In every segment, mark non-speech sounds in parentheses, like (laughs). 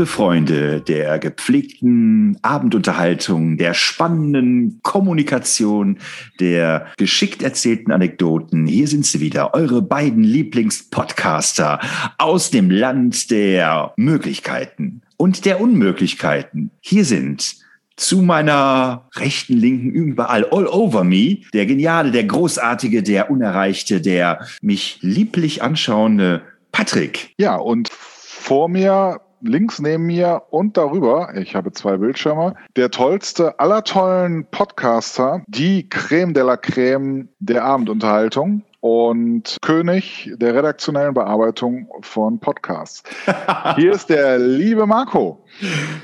Liebe Freunde der gepflegten Abendunterhaltung, der spannenden Kommunikation, der geschickt erzählten Anekdoten, hier sind sie wieder, eure beiden Lieblingspodcaster aus dem Land der Möglichkeiten und der Unmöglichkeiten. Hier sind zu meiner rechten, linken, überall, all over me, der geniale, der großartige, der unerreichte, der mich lieblich anschauende Patrick. Ja, und vor mir links neben mir und darüber, ich habe zwei Bildschirme, der tollste aller tollen Podcaster, die Creme de la Creme der Abendunterhaltung und König der redaktionellen Bearbeitung von Podcasts. (laughs) Hier ist der liebe Marco.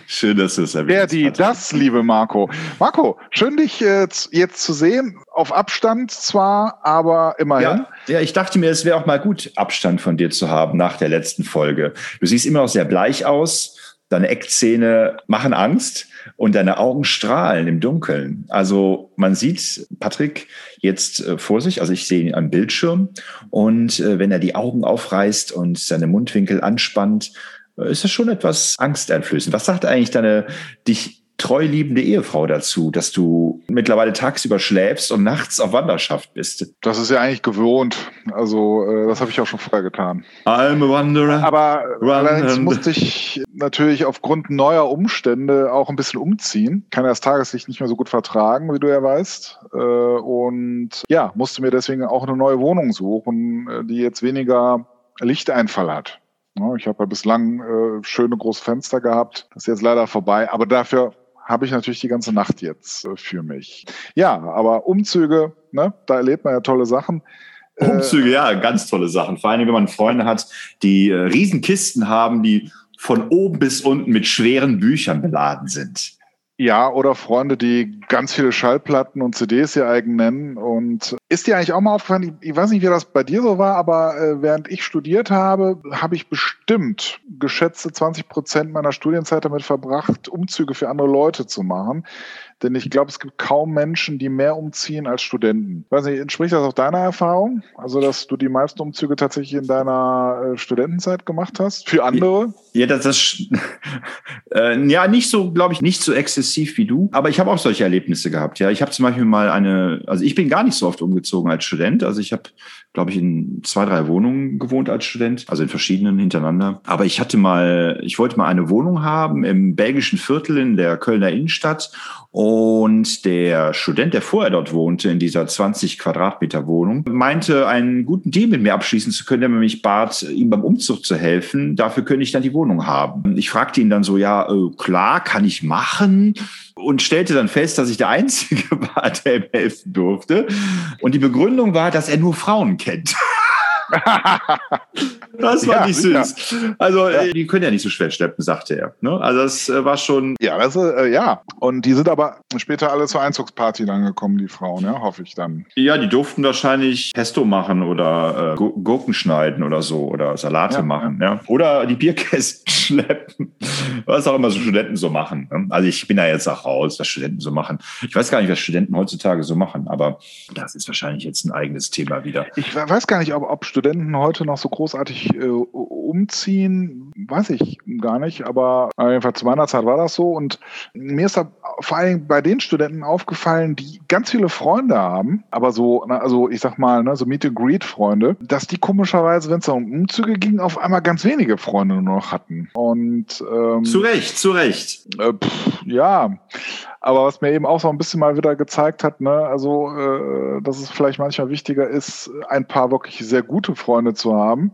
Schön, dass du es erwähnt Der, die, das, liebe Marco. Marco, schön dich jetzt, jetzt zu sehen. Auf Abstand zwar, aber immerhin. Ja, ja ich dachte mir, es wäre auch mal gut, Abstand von dir zu haben nach der letzten Folge. Du siehst immer noch sehr bleich aus. Deine Eckzähne machen Angst und deine Augen strahlen im Dunkeln. Also man sieht Patrick jetzt äh, vor sich, also ich sehe ihn am Bildschirm und äh, wenn er die Augen aufreißt und seine Mundwinkel anspannt, äh, ist das schon etwas angsteinflößend. Was sagt eigentlich deine dich treu liebende Ehefrau dazu, dass du mittlerweile tagsüber schläfst und nachts auf Wanderschaft bist. Das ist ja eigentlich gewohnt. Also äh, das habe ich auch schon vorher getan. I'm a wanderer. Aber allerdings musste ich natürlich aufgrund neuer Umstände auch ein bisschen umziehen. Kann das Tageslicht nicht mehr so gut vertragen, wie du ja weißt. Äh, und ja, musste mir deswegen auch eine neue Wohnung suchen, äh, die jetzt weniger Lichteinfall hat. Ich habe ja bislang äh, schöne große Fenster gehabt. Das ist jetzt leider vorbei. Aber dafür habe ich natürlich die ganze Nacht jetzt äh, für mich. Ja, aber Umzüge, ne, da erlebt man ja tolle Sachen. Äh, Umzüge, ja, ganz tolle Sachen. Vor allem, wenn man Freunde hat, die äh, Riesenkisten haben, die von oben bis unten mit schweren Büchern beladen sind. Ja, oder Freunde, die ganz viele Schallplatten und CDs ihr eigen nennen. Und ist dir eigentlich auch mal aufgefallen, ich, weiß nicht, wie das bei dir so war, aber äh, während ich studiert habe, habe ich bestimmt geschätzte 20 Prozent meiner Studienzeit damit verbracht, Umzüge für andere Leute zu machen. Denn ich glaube, es gibt kaum Menschen, die mehr umziehen als Studenten. Ich weiß nicht, entspricht das auch deiner Erfahrung? Also, dass du die meisten Umzüge tatsächlich in deiner äh, Studentenzeit gemacht hast? Für andere? Ja, das ist (laughs) äh, ja nicht so, glaube ich, nicht so exzessiv wie du. Aber ich habe auch solche Erlebnisse gehabt. Ja, ich habe zum Beispiel mal eine, also ich bin gar nicht so oft umgezogen als Student. Also ich habe glaube ich, in zwei, drei Wohnungen gewohnt als Student, also in verschiedenen hintereinander. Aber ich hatte mal, ich wollte mal eine Wohnung haben im belgischen Viertel in der Kölner Innenstadt und der Student, der vorher dort wohnte, in dieser 20 Quadratmeter Wohnung, meinte, einen guten Deal mit mir abschließen zu können, der mich bat, ihm beim Umzug zu helfen. Dafür könnte ich dann die Wohnung haben. Ich fragte ihn dann so, ja, äh, klar, kann ich machen und stellte dann fest, dass ich der Einzige (laughs) war, der ihm helfen durfte. Und die Begründung war, dass er nur Frauen kennt. (laughs) (laughs) das war ja, nicht süß. Ja. Also, ja. die können ja nicht so schwer schleppen, sagte er. Ne? Also, das äh, war schon. Ja, das, äh, ja. Und die sind aber später alle zur Einzugsparty dann gekommen, die Frauen, ja, hoffe ich dann. Ja, die durften wahrscheinlich Pesto machen oder äh, Gurken schneiden oder so oder Salate machen, ja. Oder die Bierkästen (laughs) schleppen. Was auch immer so Studenten so machen. Ne? Also, ich bin da jetzt auch raus, was Studenten so machen. Ich weiß gar nicht, was Studenten heutzutage so machen, aber das ist wahrscheinlich jetzt ein eigenes Thema wieder. Ich weiß gar nicht, ob, ob Studenten heute noch so großartig äh, umziehen, weiß ich gar nicht, aber jedenfalls zu meiner Zeit war das so. Und mir ist da vor allem bei den Studenten aufgefallen, die ganz viele Freunde haben, aber so, also ich sag mal, ne, so Meet and Greet Freunde, dass die komischerweise, wenn es um Umzüge ging, auf einmal ganz wenige Freunde nur noch hatten. Und ähm, zu Recht, zu Recht. Äh, pff, ja, aber was mir eben auch so ein bisschen mal wieder gezeigt hat, ne, also, äh, dass es vielleicht manchmal wichtiger ist, ein paar wirklich sehr gute Freunde zu haben,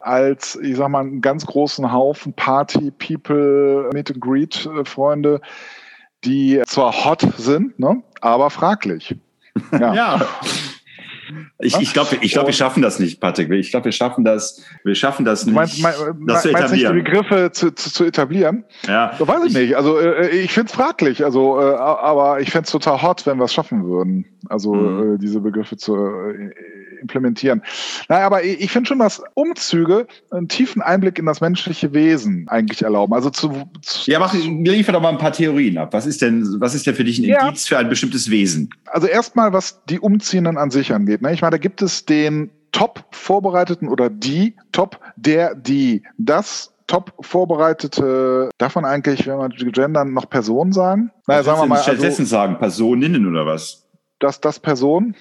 als, ich sag mal, einen ganz großen Haufen Party-People, Meet-and-Greet-Freunde, die zwar hot sind, ne, aber fraglich. (laughs) Ja. ja. Ich, ich glaube, ich glaub, wir schaffen das nicht, Patrick. Ich glaube, wir schaffen das, wir schaffen das nicht, meinst, mein, das zu etablieren. Nicht, die Begriffe zu, zu, zu etablieren? Ja. So weiß ich nicht. Also äh, ich finde es fraglich, also, äh, aber ich fände es total hot, wenn wir es schaffen würden. Also mhm. äh, diese Begriffe zu implementieren. Naja, aber ich finde schon, dass Umzüge einen tiefen Einblick in das menschliche Wesen eigentlich erlauben. Also zu, zu ja, mach, liefer doch mal ein paar Theorien ab. Was ist denn, was ist denn für dich ein ja. Indiz für ein bestimmtes Wesen? Also erstmal, was die Umziehenden an sich angeht. Ne? Ich meine, da gibt es den top vorbereiteten oder die top, der, die, das top vorbereitete, man eigentlich, wenn man gendern, noch Personen sagen? Naja, sagen wir mal. Stattdessen also, sagen Personinnen oder was? Das, das Person?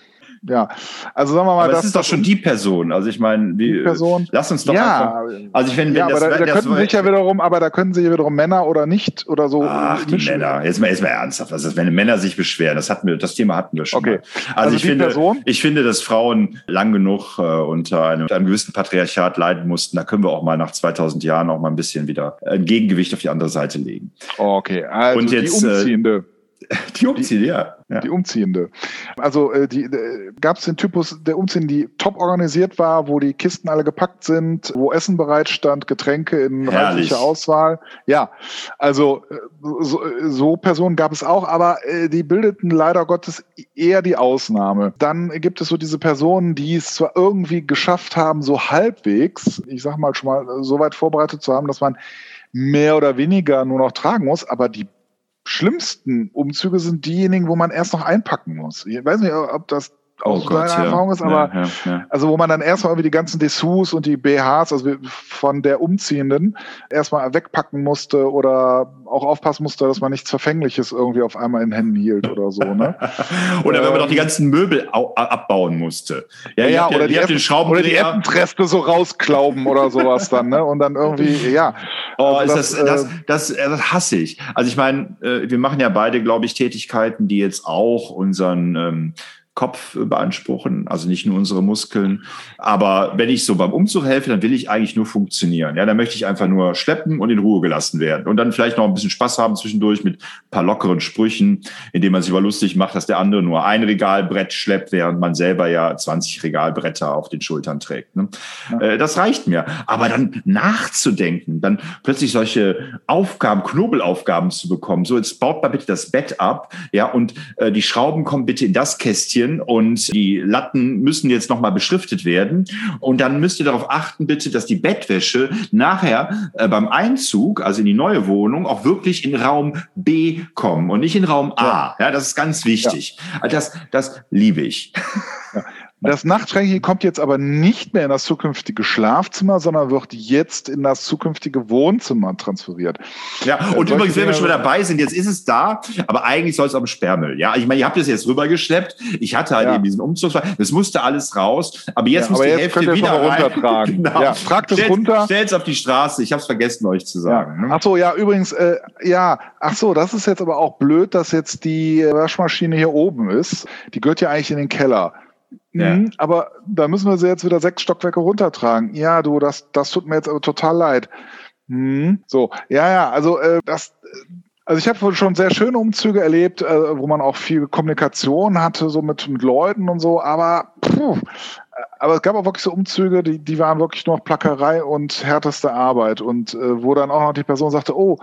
Ja. Also sagen wir mal, aber das ist doch schon die Person. Also ich meine, die, die Person. Lass uns doch ja, einfach. Also ich wenn, wenn ja, das, aber da, da könnten sich ja wiederum, aber da können sich ja wiederum Männer oder nicht oder so. Ach, die Männer. Jetzt mal, jetzt mal ernsthaft. Also wenn Männer sich beschweren, das hatten wir, das Thema hatten wir schon. Okay. Mal. Also, also ich finde, Person? ich finde, dass Frauen lang genug äh, unter einem, einem gewissen Patriarchat leiden mussten. Da können wir auch mal nach 2000 Jahren auch mal ein bisschen wieder ein Gegengewicht auf die andere Seite legen. Okay. Also Und jetzt, die äh, Umziehende. (laughs) Die Umziehende, ja. ja. Die Umziehende. Also äh, die, äh, gab es den Typus der Umziehenden, die top organisiert war, wo die Kisten alle gepackt sind, wo Essen bereitstand, Getränke in reichlicher Auswahl. Ja, also äh, so, so Personen gab es auch, aber äh, die bildeten leider Gottes eher die Ausnahme. Dann gibt es so diese Personen, die es zwar irgendwie geschafft haben, so halbwegs, ich sag mal schon mal, so weit vorbereitet zu haben, dass man mehr oder weniger nur noch tragen muss, aber die schlimmsten Umzüge sind diejenigen, wo man erst noch einpacken muss. Ich weiß nicht, ob das auch oh Gott, Erfahrung ja. ist, aber ja, ja, also wo man dann erstmal irgendwie die ganzen Dessous und die BHs, also von der Umziehenden, erstmal wegpacken musste oder auch aufpassen musste, dass man nichts Verfängliches irgendwie auf einmal in Händen hielt oder so. Ne? (laughs) oder ähm, wenn man noch die ganzen Möbel abbauen musste. Ja, ja, oder, die, die oder die Eppentreste so rausklauben oder sowas dann, ne? Und dann irgendwie, ja. Oh, also ist das, das, das, das, das hasse ich. Also ich meine, äh, wir machen ja beide, glaube ich, Tätigkeiten, die jetzt auch unseren ähm, Kopf beanspruchen, also nicht nur unsere Muskeln. Aber wenn ich so beim Umzug helfe, dann will ich eigentlich nur funktionieren. Ja, dann möchte ich einfach nur schleppen und in Ruhe gelassen werden und dann vielleicht noch ein bisschen Spaß haben zwischendurch mit ein paar lockeren Sprüchen, indem man sich mal lustig macht, dass der andere nur ein Regalbrett schleppt, während man selber ja 20 Regalbretter auf den Schultern trägt. Ne? Ja. Äh, das reicht mir. Aber dann nachzudenken, dann plötzlich solche Aufgaben, Knobelaufgaben zu bekommen. So, jetzt baut mal bitte das Bett ab, ja, und äh, die Schrauben kommen bitte in das Kästchen Kästchen und die Latten müssen jetzt nochmal beschriftet werden. Und dann müsst ihr darauf achten, bitte, dass die Bettwäsche nachher äh, beim Einzug, also in die neue Wohnung, auch wirklich in Raum B kommen und nicht in Raum A. Ja, ja das ist ganz wichtig. Ja. Das, das liebe ich. Ja. Das Nachtschränkchen kommt jetzt aber nicht mehr in das zukünftige Schlafzimmer, sondern wird jetzt in das zukünftige Wohnzimmer transferiert. Ja, äh, und äh, übrigens, wenn wir schon dabei sind, jetzt ist es da, aber eigentlich soll es am Sperrmüll. Ja, ich meine, ihr habt es jetzt rübergeschleppt. Ich hatte halt ja. eben diesen Umzug. Das musste alles raus, aber jetzt ja, muss aber die jetzt Hälfte wieder runtertragen. (laughs) genau. Ja, tragt es runter. Stellt auf die Straße. Ich habe es vergessen, euch zu sagen. Ja. Ne? Ach so, ja, übrigens, äh, ja, ach so, das ist jetzt aber auch blöd, dass jetzt die Waschmaschine hier oben ist. Die gehört ja eigentlich in den Keller. Ja. Mhm, aber da müssen wir sie jetzt wieder sechs Stockwerke runtertragen. Ja, du, das, das tut mir jetzt aber total leid. Mhm. So, ja, ja, also äh, das. Also ich habe schon sehr schöne Umzüge erlebt, äh, wo man auch viel Kommunikation hatte, so mit, mit Leuten und so, aber puh, aber es gab auch wirklich so Umzüge, die, die waren wirklich nur noch Plackerei und härteste Arbeit. Und äh, wo dann auch noch die Person sagte, oh,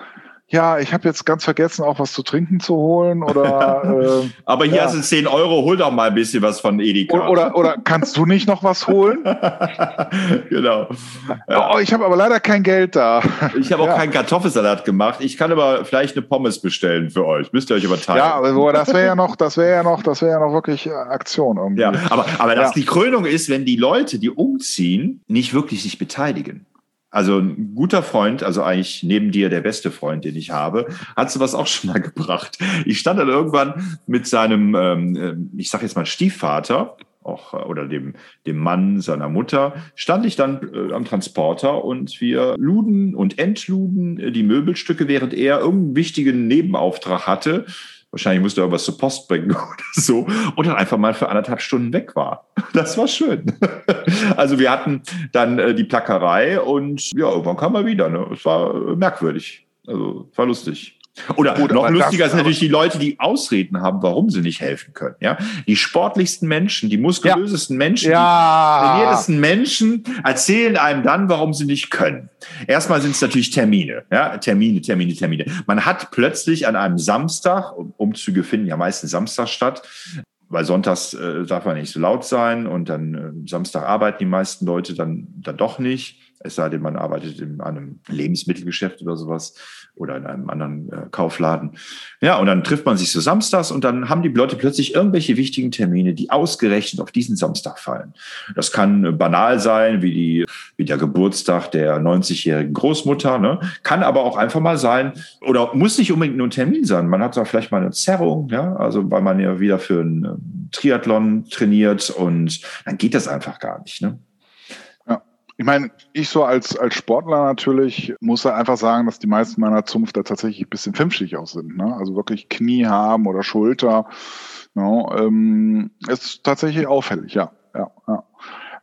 ja, ich habe jetzt ganz vergessen, auch was zu trinken zu holen oder. (laughs) Äh, Aber hier ja. sind 10 Euro, hol doch mal ein bisschen was von Edeka. Oder, oder, oder kannst du nicht noch was holen? (laughs) genau. Ja. Oh, ich habe aber leider kein Geld da. Ich habe auch ja. keinen Kartoffelsalat gemacht. Ich kann aber vielleicht eine Pommes bestellen für euch. Müsst ihr euch überteilen. Ja, aber das wäre ja noch, das wäre ja noch, das wäre ja noch wirklich äh, Aktion irgendwie. Ja, aber, aber dass die Krönung ist, wenn die Leute, die umziehen, nicht wirklich sich beteiligen. Also ein guter Freund, also eigentlich neben dir der beste Freund, den ich habe, hat sowas auch schon mal (laughs) gebracht. Ich stand dann irgendwann mit seinem, ähm, äh, ich sag jetzt mal Stiefvater, auch äh, oder dem dem Mann seiner Mutter stand ich dann äh, am Transporter und wir luden und entluden äh, die Möbelstücke, während er irgendeinen wichtigen Nebenauftrag hatte Wahrscheinlich musste er irgendwas zur Post bringen (laughs) oder so. Und dann einfach mal für anderthalb Stunden weg war. (laughs) Das war schön. (laughs) Also wir hatten dann äh, die Plackerei und ja, irgendwann kam er wieder. Ne? Es war äh, merkwürdig. Also war lustig. Oder Gut, noch lustiger das, sind natürlich die Leute, die Ausreden haben, warum sie nicht helfen können. Ja, die sportlichsten Menschen, die muskulösesten ja. Menschen, ja. die trainiertesten Menschen erzählen einem dann, warum sie nicht können. Erstmal sind es natürlich Termine. Ja, Termine, Termine, Termine. Man hat plötzlich an einem Samstag, Umzüge finden ja meistens Samstag statt, weil sonntags äh, darf man nicht so laut sein und dann äh, Samstag arbeiten die meisten Leute dann, dann doch nicht Es sei denn, man arbeitet in einem Lebensmittelgeschäft oder sowas oder in einem anderen äh, Kaufladen. Ja, und dann trifft man sich so samstags und dann haben die Leute plötzlich irgendwelche wichtigen Termine, die ausgerechnet auf diesen Samstag fallen. Das kann äh, banal sein, wie, die, wie der Geburtstag der 90-jährigen Großmutter, ne? kann aber auch einfach mal sein oder muss nicht unbedingt nur ein Termin sein. Man hat da vielleicht mal eine Zerrung, ja, also weil man ja wieder für einen ähm, Triathlon trainiert und dann geht das einfach gar nicht. Ne? Ich meine, ich so als, als Sportler natürlich muss da einfach sagen, dass die meisten meiner Zunft da tatsächlich ein bisschen fünfzig auch sind. Ne? Also wirklich Knie haben oder Schulter. No, ähm, ist tatsächlich auffällig, ja. ja, ja.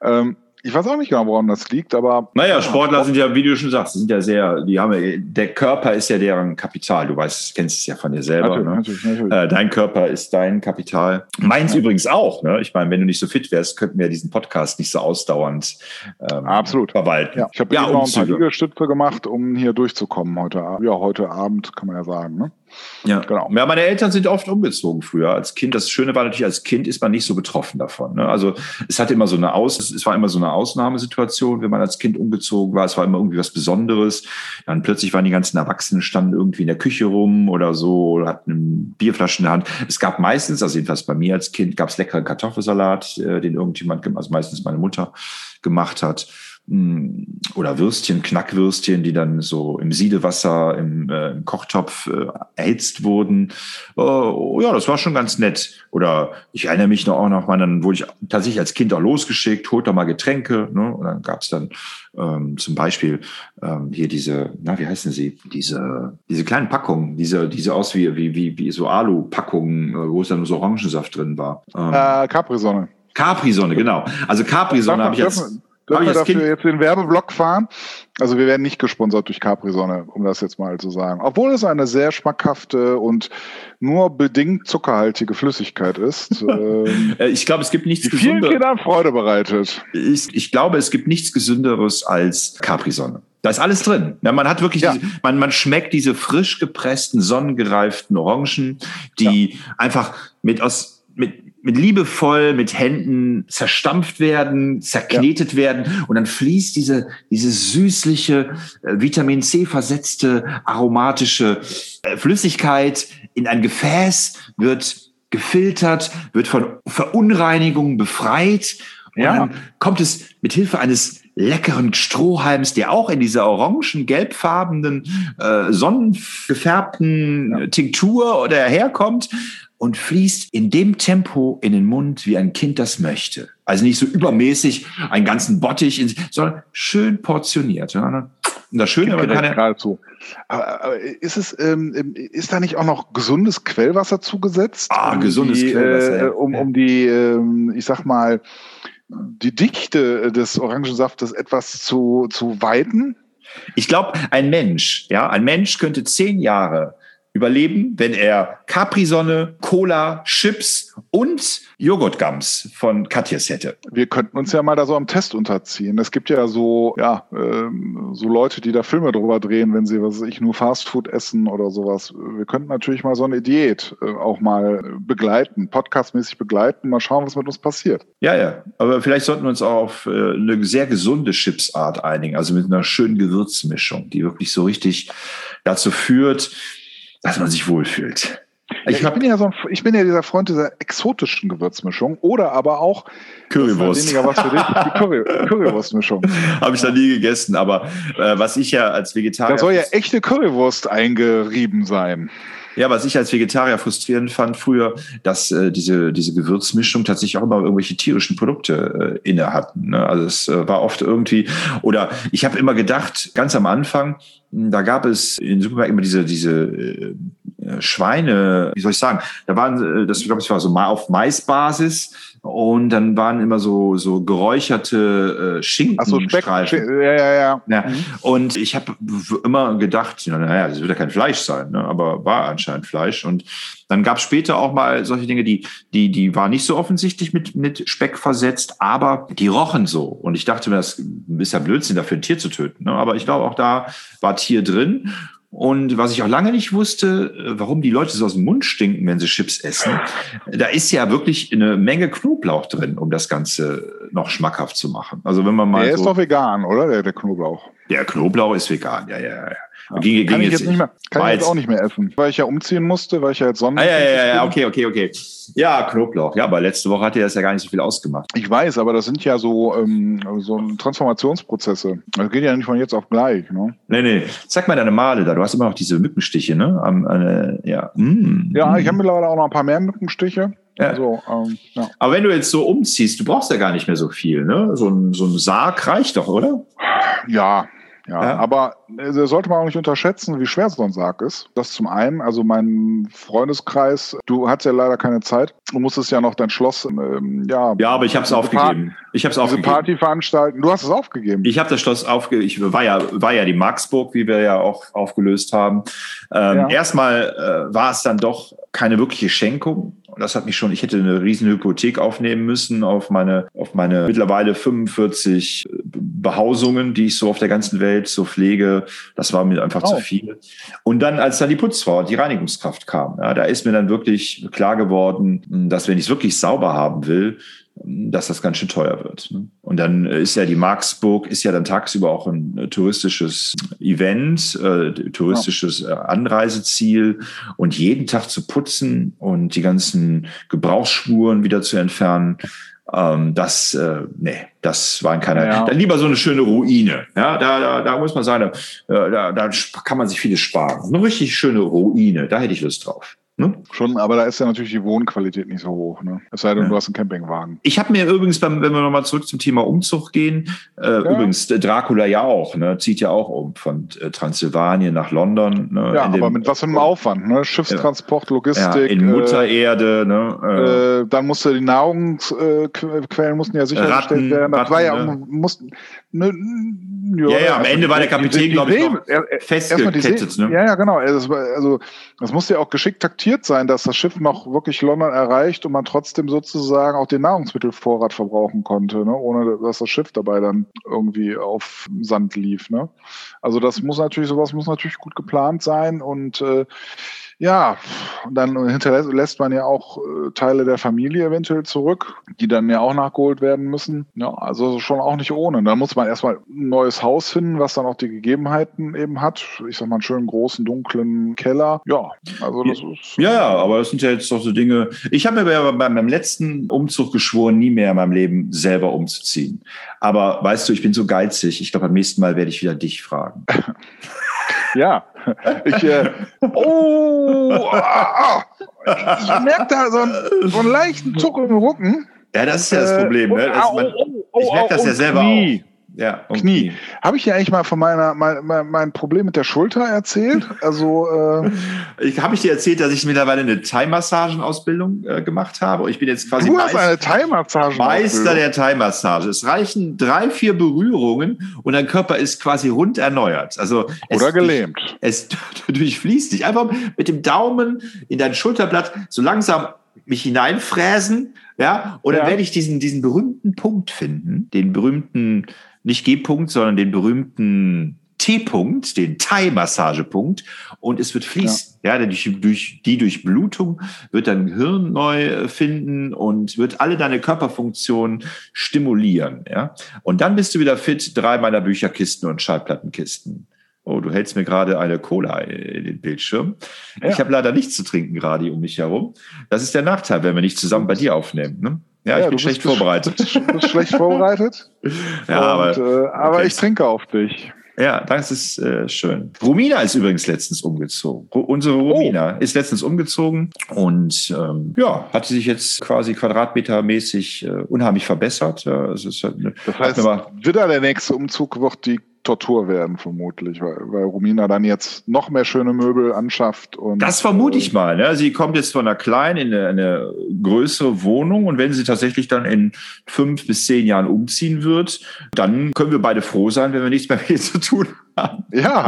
Ähm, ich weiß auch nicht genau, woran das liegt, aber. Naja, Sportler sind ja, wie du schon sagst, sind ja sehr, die haben ja, der Körper ist ja deren Kapital. Du weißt, kennst es ja von dir selber. Natürlich, ne? natürlich, natürlich. Äh, dein Körper ist dein Kapital. Meins ja. übrigens auch. Ne? Ich meine, wenn du nicht so fit wärst, könnten wir diesen Podcast nicht so ausdauernd ähm, Absolut. verwalten. Ja. Ich habe ja, noch ein paar Liegestütze gemacht, um hier durchzukommen heute Abend. Ja, heute Abend kann man ja sagen. Ne? Ja, genau. Ja, meine Eltern sind oft umgezogen früher als Kind. Das Schöne war natürlich, als Kind ist man nicht so betroffen davon. Ne? Also es hatte immer so eine Aus, es war immer so eine Ausnahmesituation, wenn man als Kind umgezogen war. Es war immer irgendwie was Besonderes. Dann plötzlich waren die ganzen Erwachsenen standen irgendwie in der Küche rum oder so, oder hatten Bierflaschen in der Hand. Es gab meistens, also jedenfalls bei mir als Kind, gab es leckeren Kartoffelsalat, äh, den irgendjemand, also meistens meine Mutter gemacht hat. Oder Würstchen, Knackwürstchen, die dann so im Siedewasser, im, äh, im Kochtopf äh, erhitzt wurden. Oh, ja, das war schon ganz nett. Oder ich erinnere mich noch auch noch mal, dann wurde ich tatsächlich als Kind auch losgeschickt, holt doch mal Getränke. Ne? Und dann gab's dann ähm, zum Beispiel ähm, hier diese, na, wie heißen sie? Diese, diese kleinen Packungen, diese, diese aus wie, wie, wie, wie so Alu-Packungen, äh, wo es dann nur so Orangensaft drin war. Ähm, äh, Capri-Sonne. Capri-Sonne, genau. Also Capri-Sonne habe ich jetzt Dürfen wir dafür jetzt den Werbeblock fahren? Also wir werden nicht gesponsert durch Capri-Sonne, um das jetzt mal zu sagen. Obwohl es eine sehr schmackhafte und nur bedingt zuckerhaltige Flüssigkeit ist. (laughs) Ähm, äh, ich glaube, es gibt nichts die vielen Kindern Freude bereitet. Ich, ich glaube, es gibt nichts Gesünderes als Capri-Sonne. Da ist alles drin. Ja, man hat wirklich, ja. diese, man, man schmeckt diese frisch gepressten, sonnengereiften Orangen, die ja. einfach mit aus, mit, mit liebevoll mit Händen zerstampft werden, zerknetet ja. werden und dann fließt diese, diese süßliche, äh, Vitamin C versetzte, aromatische äh, Flüssigkeit in ein Gefäß, wird gefiltert, wird von Verunreinigungen befreit und ja. dann kommt es mit Hilfe eines leckeren Strohhalms, der auch in dieser orangen, gelbfarbenen, äh, sonnengefärbten ja. Tinktur daherkommt und fließt in dem Tempo in den Mund, wie ein Kind das möchte. Also nicht so übermäßig einen ganzen Bottich, sondern schön portioniert. Und das Schöne aber kann geradezu. Aber, aber ist es, ähm, ist da nicht auch noch gesundes Quellwasser zugesetzt? Ah, um gesundes die, Quellwasser. Äh, um, um die, ähm, ich sag mal, die Dichte des Orangensaftes etwas zu, zu weiten? Ich glaube, ein Mensch, ja, ein Mensch könnte zehn Jahre überleben, wenn er Capri-Sonne, Cola, Chips und Joghurtgums von Katjes hätte. Wir könnten uns ja mal da so am Test unterziehen. Es gibt ja so, ja, ähm, so Leute, die da Filme drüber drehen, wenn sie, was weiß ich, nur Fastfood essen oder sowas. Wir könnten natürlich mal so eine Diät äh, auch mal begleiten, podcastmäßig begleiten, mal schauen, was mit uns passiert. Ja, ja. Aber vielleicht sollten wir uns auch auf äh, eine sehr gesunde Chipsart einigen, also mit einer schönen Gewürzmischung, die wirklich so richtig dazu führt, dass man sich wohlfühlt. Ich, ja, ich, bin ja so ein, ich bin ja dieser Freund dieser exotischen Gewürzmischung oder aber auch Currywurst. was für dich, die Curry, Currywurstmischung. (laughs) Habe ich noch nie gegessen, aber äh, was ich ja als Vegetarier. Da soll ja echte Currywurst eingerieben sein. Ja, was ich als Vegetarier frustrierend fand früher, dass äh, diese, diese Gewürzmischung tatsächlich auch immer irgendwelche tierischen Produkte äh, inne hatten. Ne? Also es äh, war oft irgendwie, oder ich habe immer gedacht, ganz am Anfang, da gab es in Supermärkten immer diese, diese äh, Schweine, wie soll ich sagen, da waren, äh, das glaube ich war so mal auf Maisbasis und dann waren immer so so geräucherte äh, Schinkenstreifen. So, ja, ja, ja. ja. Mhm. Und ich habe immer gedacht, naja, das wird ja kein Fleisch sein, ne? aber war anscheinend Fleisch. Und dann gab es später auch mal solche Dinge, die die die waren nicht so offensichtlich mit mit Speck versetzt, aber die rochen so. Und ich dachte mir, das ist ja Blödsinn, dafür ein Tier zu töten. Ne? Aber ich glaube, auch da war Tier drin. Und was ich auch lange nicht wusste, äh, warum die Leute so aus dem Mund stinken, wenn sie Chips essen, da ist ja wirklich eine Menge Knoblauch drin, um das Ganze noch schmackhaft zu machen. Also wenn man mal. Der so, ist doch vegan, oder? Der, der Knoblauch. Der Knoblauch ist vegan, ja, ja, ja. Ja. Ging, kann ging ich jetzt, nicht mehr, kann ich jetzt auch nicht mehr essen, weil ich ja umziehen musste, weil ich ja jetzt Sonnen. Ah, ja, ja, ja, okay, okay, okay. Ja, Knoblauch. Ja, aber letzte Woche hat dir das ja gar nicht so viel ausgemacht. Ich weiß, aber das sind ja so, ähm, so Transformationsprozesse. Das geht ja nicht von jetzt auf gleich. Ne? Nee, nee. Sag mal deine Male da. Du hast immer noch diese Mückenstiche, ne? Am, äh, ja, mm, ja mm. ich habe mittlerweile auch noch ein paar mehr Mückenstiche. Ja. Also, ähm, ja. Aber wenn du jetzt so umziehst, du brauchst ja gar nicht mehr so viel, ne? So ein, so ein Sarg reicht doch, oder? Ja, ja, ja, aber äh, sollte man auch nicht unterschätzen, wie schwer so ein Sarg ist. Das zum einen, also mein Freundeskreis, du hattest ja leider keine Zeit. Du musstest ja noch dein Schloss, ähm, ja. Ja, aber ich habe es aufgegeben. Ich habe es aufgegeben. Party veranstalten. Du hast es aufgegeben. Ich habe das Schloss aufgegeben. Ich war ja, war ja die Marksburg, wie wir ja auch aufgelöst haben. Ähm, ja. Erstmal äh, war es dann doch keine wirkliche Schenkung. Das hat mich schon, ich hätte eine riesen Hypothek aufnehmen müssen auf meine, auf meine mittlerweile 45 Behausungen, die ich so auf der ganzen Welt so pflege. Das war mir einfach oh. zu viel. Und dann, als dann die Putzfrau, die Reinigungskraft kam, ja, da ist mir dann wirklich klar geworden, dass wenn ich es wirklich sauber haben will, dass das ganz schön teuer wird. Ne? Und dann ist ja die Marksburg, ist ja dann tagsüber auch ein äh, touristisches Event, äh, touristisches äh, Anreiseziel und jeden Tag zu putzen und die ganzen Gebrauchsspuren wieder zu entfernen, ähm, das, äh, nee, das war in keiner. Ja. Dann lieber so eine schöne Ruine. Ja, da, da, da muss man sagen, da, da, da kann man sich vieles sparen. Eine richtig schöne Ruine, da hätte ich Lust drauf. Ne? Schon, aber da ist ja natürlich die Wohnqualität nicht so hoch. Ne? Es sei denn, ja. du hast einen Campingwagen. Ich habe mir übrigens, wenn wir nochmal zurück zum Thema Umzug gehen, äh, ja. übrigens äh, Dracula ja auch, ne? zieht ja auch um von äh, Transsilvanien nach London. Ne? Ja, aber mit was für einem Aufwand? Ne? Schiffstransport, Logistik. Ja, in Muttererde. Äh, ne? Äh, dann musste die Nahrungsquellen mussten ja sichergestellt werden. Das Ratten, war ja, ne? mussten, ne, ja, ja, ja, am Ende war der Kapitän, glaube ich, festgekettet. Ne? Ja, ja, genau. Also, also das musste ja auch geschickt taktiert sein, dass das Schiff noch wirklich London erreicht und man trotzdem sozusagen auch den Nahrungsmittelvorrat verbrauchen konnte, ne? ohne dass das Schiff dabei dann irgendwie auf Sand lief. Ne? Also das muss natürlich, sowas muss natürlich gut geplant sein und äh, ja, und dann hinterlässt man ja auch äh, Teile der Familie eventuell zurück, die dann ja auch nachgeholt werden müssen. Ja, also schon auch nicht ohne. Da muss man erstmal ein neues Haus finden, was dann auch die Gegebenheiten eben hat. Ich sag mal einen schönen großen, dunklen Keller. Ja, also das ist. Ja, ja, aber das sind ja jetzt doch so Dinge. Ich habe mir ja bei meinem letzten Umzug geschworen, nie mehr in meinem Leben selber umzuziehen. Aber weißt du, ich bin so geizig. Ich glaube, beim nächsten Mal werde ich wieder dich fragen. (laughs) Ja, (laughs) ich, äh, oh, ah, ich merke da so einen, so einen leichten Zuck im Rücken. Ja, das ist ja das Problem. Ne? Das, man, ich merke das ja selber auch. Ja, Knie. Knie. Habe ich dir eigentlich mal von meiner mein, mein, Problem mit der Schulter erzählt? Also äh, (laughs) ich habe ich dir erzählt, dass ich mittlerweile eine Thai-Massagen-Ausbildung äh, gemacht habe. Ich bin jetzt quasi du hast Meister, eine Thai-Massagen Meister der Thai-Massage. Es reichen drei, vier Berührungen und dein Körper ist quasi rund erneuert. Also oder gelähmt. Durch, es (laughs) durchfließt dich einfach mit dem Daumen in dein Schulterblatt so langsam mich hineinfräsen, ja, und dann ja. werde ich diesen, diesen berühmten Punkt finden, den berühmten nicht G-Punkt, sondern den berühmten T-Punkt, den Thai-Massagepunkt und es wird fließen. Ja, ja durch, durch, die Durchblutung wird dein Hirn neu finden und wird alle deine Körperfunktionen stimulieren. Ja, und dann bist du wieder fit. Drei meiner Bücherkisten und Schallplattenkisten. Oh, du hältst mir gerade eine Cola in den Bildschirm. Ja. Ich habe leider nichts zu trinken gerade um mich herum. Das ist der Nachteil, wenn wir nicht zusammen bei dir aufnehmen. Ne? Ja, ich bin schlecht vorbereitet. Du bist schlecht vorbereitet. (laughs) ja, aber, äh, aber okay. ich trinke auf dich. Ja, das ist äh, schön. Romina ist übrigens letztens umgezogen. Ru unsere Romina oh. ist letztens umgezogen und ähm, ja, hat sich jetzt quasi quadratmetermäßig äh, unheimlich verbessert. Ja, es ist halt eine, das heißt, wieder der nächste Umzug wird die Tortur werden, vermutlich, weil, weil Romina dann jetzt noch mehr schöne Möbel anschafft. Und, das vermute ich mal. Ne? Sie kommt jetzt von einer kleinen in eine, eine, größere Wohnung und wenn sie tatsächlich dann in fünf bis zehn Jahren umziehen wird, dann können wir beide froh sein, wenn wir nichts mehr mit ihr zu tun haben. Ja.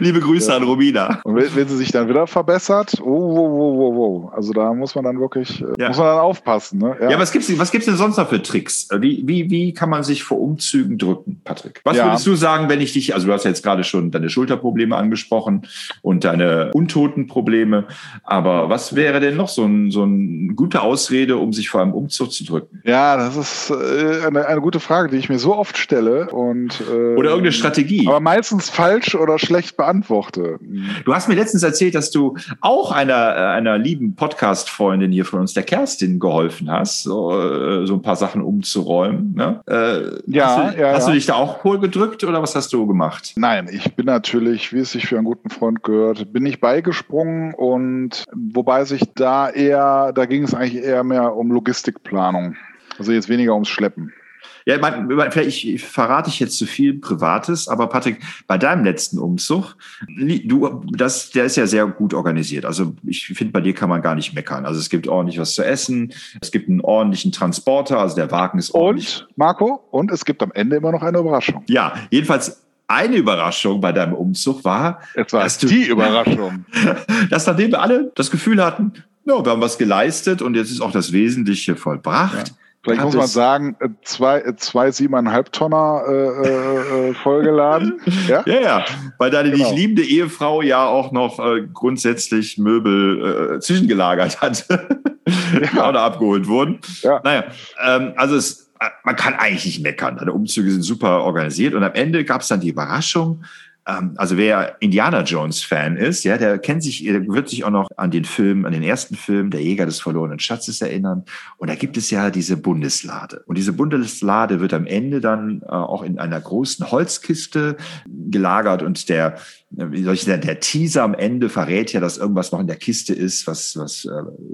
Liebe Grüße ja. an Romina. Und wenn, wenn, sie sich dann wieder verbessert, oh, oh, oh, oh, oh. Also da muss man dann wirklich, äh, ja. muss man dann aufpassen. Ne? Ja, ja was gibt's, was gibt's denn sonst noch für Tricks? Wie, wie, wie kann man sich vor Umzügen drücken, Patrick? Was ja. würdest du sagen, wenn ich dich, also du hast ja jetzt gerade schon deine Schulterprobleme angesprochen und deine Untotenprobleme, aber was wäre denn noch so ein, so eine gute Ausrede, um sich vor einem Umzug zu drücken? Ja, das ist äh, eine, eine gute Frage, die ich mir so oft stelle und äh, oder irgendeine Strategie. Aber meistens falsch oder schlecht beantworte. Du hast mir letztens erzählt, dass du auch einer, äh, einer lieben Podcast-Freundin hier von uns, der Kerstin, geholfen hast, so, äh, so ein paar Sachen umzuräumen. Ne? Äh, ja, hast, du, ja, hast ja. du dich da auch wohl gedrückt oder was hast du gemacht? Nein, ich bin natürlich, wie es sich für einen guten Freund gehört, bin ich beigesprungen und wobei sich da eher, da ging es eigentlich eher mehr um Logistikplanung. Also jetzt weniger ums Schleppen. Ja, mein, vielleicht ich, verrate ich jetzt zu viel Privates, aber Patrick, bei deinem letzten Umzug, du, das, der ist ja sehr gut organisiert. Also ich finde, bei dir kann man gar nicht meckern. Also es gibt ordentlich was zu essen, es gibt einen ordentlichen Transporter, also der Wagen ist ordentlich. Und, Marco, und es gibt am Ende immer noch eine Überraschung. Ja, jedenfalls eine Überraschung bei deinem Umzug war, es war dass die du, Überraschung, (laughs) dass nachdem wir alle das Gefühl hatten, no, wir haben was geleistet und jetzt ist auch das Wesentliche vollbracht. Ja Vielleicht muss man sagen, äh, zwei, äh, zwei siebeneinhalb Tonner äh, äh, vollgeladen. (laughs) ja? ja, ja. Weil deine genau. dich liebende Ehefrau ja auch noch äh, grundsätzlich Möbel äh, zwischengelagert hat, die auch noch abgeholt wurden. Ja. Naja, ähm, also es, man kann eigentlich nicht meckern. Deine Umzüge sind super organisiert und am Ende gab es dann die Überraschung, also wer Indiana Jones Fan ist, ja, der kennt sich, der wird sich auch noch an den Film, an den ersten Film, Der Jäger des verlorenen Schatzes erinnern. Und da gibt es ja diese Bundeslade. Und diese Bundeslade wird am Ende dann äh, auch in einer großen Holzkiste gelagert und der wie soll ich sagen, der Teaser am Ende verrät ja, dass irgendwas noch in der Kiste ist, was, was äh,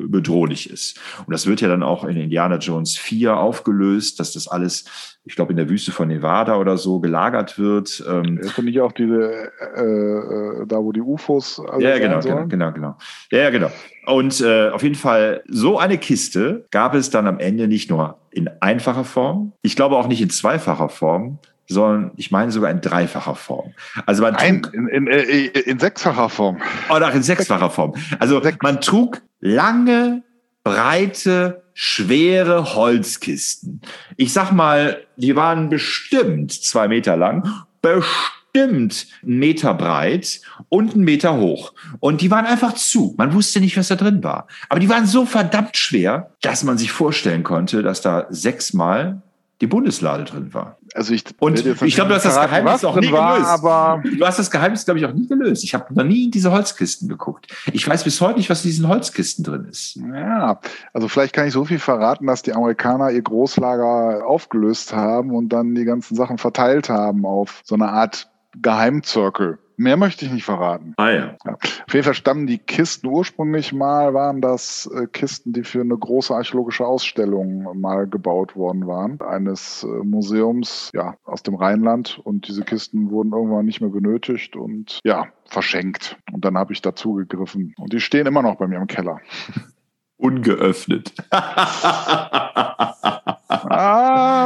bedrohlich ist. Und das wird ja dann auch in Indiana Jones 4 aufgelöst, dass das alles, ich glaube, in der Wüste von Nevada oder so gelagert wird. Ähm, ist nicht auch diese, äh, äh, da wo die UFOs alle Ja, genau, genau, genau, genau. Ja, genau. Und äh, auf jeden Fall, so eine Kiste gab es dann am Ende nicht nur in einfacher Form, ich glaube auch nicht in zweifacher Form, sondern ich meine sogar in dreifacher Form. Also man Nein, trug, in, in, äh, in, sechsfacher Form. Oder auch in sechsfacher Form. Also man trug lange, breite, schwere Holzkisten. Ich sag mal, die waren bestimmt zwei Meter lang, bestimmt einen Meter breit und einen Meter hoch. Und die waren einfach zu. Man wusste nicht, was da drin war. Aber die waren so verdammt schwer, dass man sich vorstellen konnte, dass da sechsmal die Bundeslade drin war. Also ich und ich glaube, du hast das Geheimnis auch nie war, gelöst. Aber du hast das Geheimnis, glaube ich, auch nie gelöst. Ich habe noch nie in diese Holzkisten geguckt. Ich weiß bis heute nicht, was in diesen Holzkisten drin ist. Ja, also vielleicht kann ich so viel verraten, dass die Amerikaner ihr Großlager aufgelöst haben und dann die ganzen Sachen verteilt haben auf so eine Art Geheimzirkel. Mehr möchte ich nicht verraten. Ah ja. ja. Auf jeden Fall stammen die Kisten ursprünglich mal, waren das äh, Kisten, die für eine große archäologische Ausstellung mal gebaut worden waren. Eines äh, Museums ja, aus dem Rheinland. Und diese Kisten wurden irgendwann nicht mehr benötigt und ja, verschenkt. Und dann habe ich dazu gegriffen. Und die stehen immer noch bei mir im Keller. (laughs) Ungeöffnet. (laughs) ah,